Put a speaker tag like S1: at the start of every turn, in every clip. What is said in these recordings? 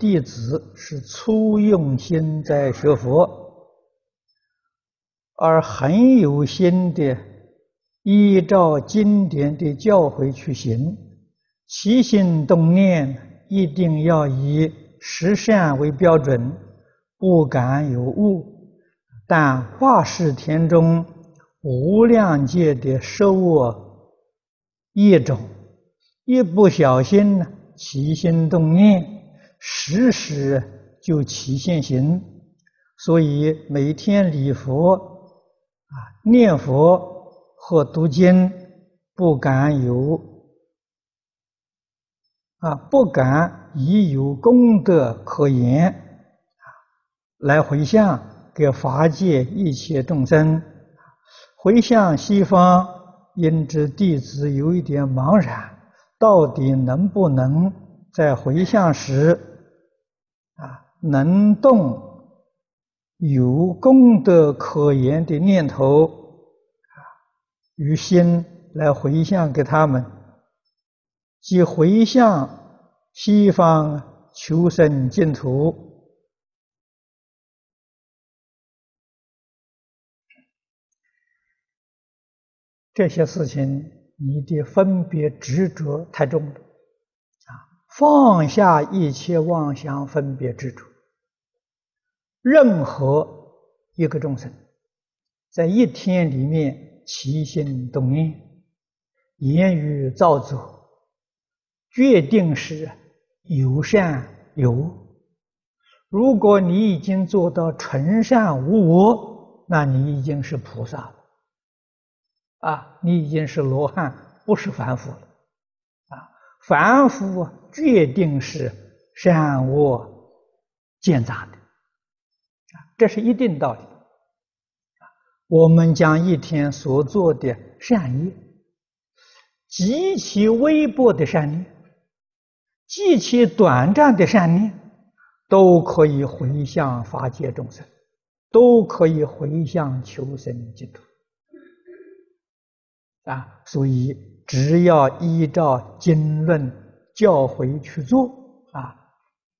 S1: 弟子是初用心在学佛，而很有心的依照经典的教诲去行，起心动念一定要以十善为标准，不敢有误。但化世田中无量界的受恶业种，一不小心呢，起心动念。时时就起现行，所以每天礼佛啊、念佛或读经，不敢有啊，不敢以有功德可言啊，来回向给法界一切众生。回向西方，因知弟子有一点茫然，到底能不能在回向时，啊，能动有功德可言的念头啊，与心来回向给他们，即回向西方求生净土。这些事情，你的分别执着太重了。放下一切妄想分别执着，任何一个众生，在一天里面起心动念、言语造作，决定是有善有恶。如果你已经做到纯善无我，那你已经是菩萨了，啊，你已经是罗汉，不是凡夫了。凡夫决定是善恶兼杂的，啊，这是一定道理。我们将一天所做的善业，极其微薄的善念，极其短暂的善念，都可以回向法界众生，都可以回向求生净土。啊，所以。只要依照经论教诲去做啊，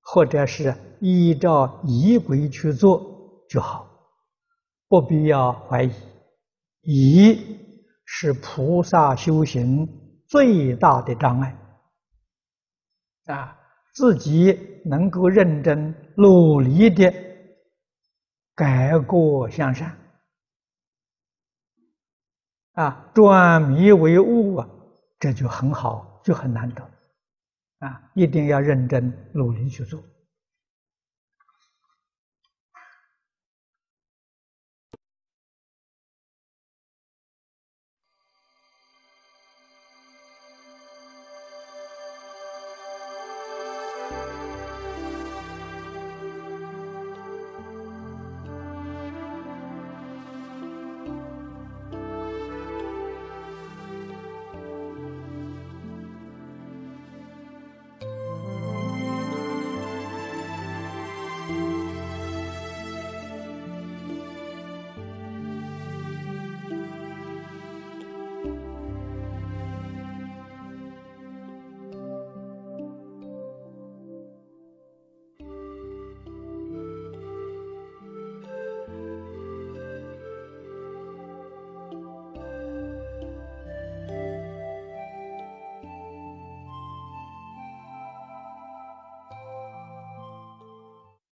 S1: 或者是依照仪轨去做就好，不必要怀疑。疑是菩萨修行最大的障碍啊！自己能够认真努力的改过向善啊，转迷为悟啊！这就很好，就很难得，啊！一定要认真努力去做。